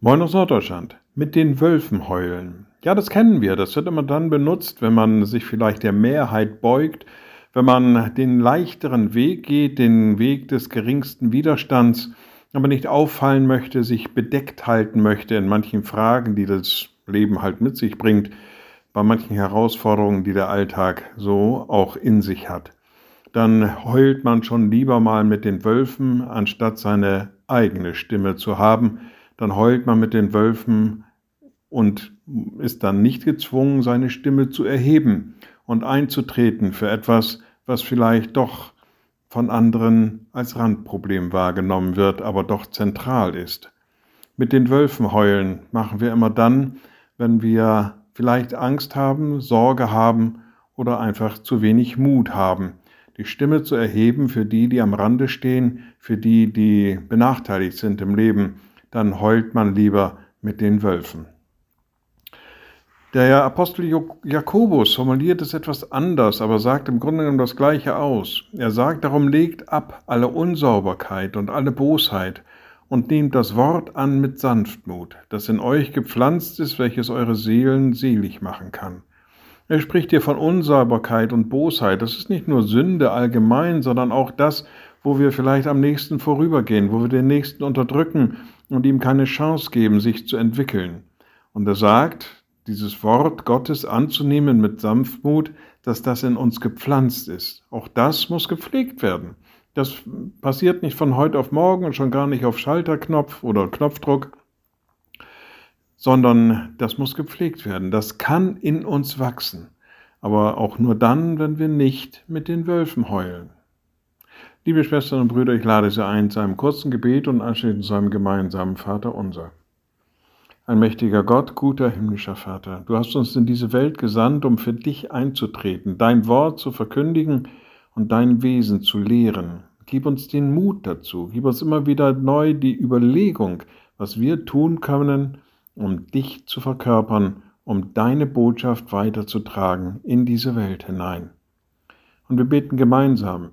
Moin aus Norddeutschland. Mit den Wölfen heulen. Ja, das kennen wir. Das wird immer dann benutzt, wenn man sich vielleicht der Mehrheit beugt, wenn man den leichteren Weg geht, den Weg des geringsten Widerstands, aber nicht auffallen möchte, sich bedeckt halten möchte in manchen Fragen, die das Leben halt mit sich bringt, bei manchen Herausforderungen, die der Alltag so auch in sich hat. Dann heult man schon lieber mal mit den Wölfen, anstatt seine eigene Stimme zu haben, dann heult man mit den Wölfen und ist dann nicht gezwungen, seine Stimme zu erheben und einzutreten für etwas, was vielleicht doch von anderen als Randproblem wahrgenommen wird, aber doch zentral ist. Mit den Wölfen heulen machen wir immer dann, wenn wir vielleicht Angst haben, Sorge haben oder einfach zu wenig Mut haben, die Stimme zu erheben für die, die am Rande stehen, für die, die benachteiligt sind im Leben, dann heult man lieber mit den Wölfen. Der Apostel Jakobus formuliert es etwas anders, aber sagt im Grunde genommen das Gleiche aus. Er sagt, darum legt ab alle Unsauberkeit und alle Bosheit und nehmt das Wort an mit Sanftmut, das in euch gepflanzt ist, welches eure Seelen selig machen kann. Er spricht hier von Unsauberkeit und Bosheit. Das ist nicht nur Sünde allgemein, sondern auch das, wo wir vielleicht am nächsten vorübergehen, wo wir den nächsten unterdrücken und ihm keine Chance geben, sich zu entwickeln. Und er sagt, dieses Wort Gottes anzunehmen mit Sanftmut, dass das in uns gepflanzt ist. Auch das muss gepflegt werden. Das passiert nicht von heute auf morgen und schon gar nicht auf Schalterknopf oder Knopfdruck, sondern das muss gepflegt werden. Das kann in uns wachsen, aber auch nur dann, wenn wir nicht mit den Wölfen heulen. Liebe Schwestern und Brüder, ich lade Sie ein zu einem kurzen Gebet und anschließend zu einem gemeinsamen Vater unser. Ein mächtiger Gott, guter himmlischer Vater, du hast uns in diese Welt gesandt, um für dich einzutreten, dein Wort zu verkündigen und dein Wesen zu lehren. Gib uns den Mut dazu, gib uns immer wieder neu die Überlegung, was wir tun können, um dich zu verkörpern, um deine Botschaft weiterzutragen in diese Welt hinein. Und wir beten gemeinsam,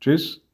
Tschüss.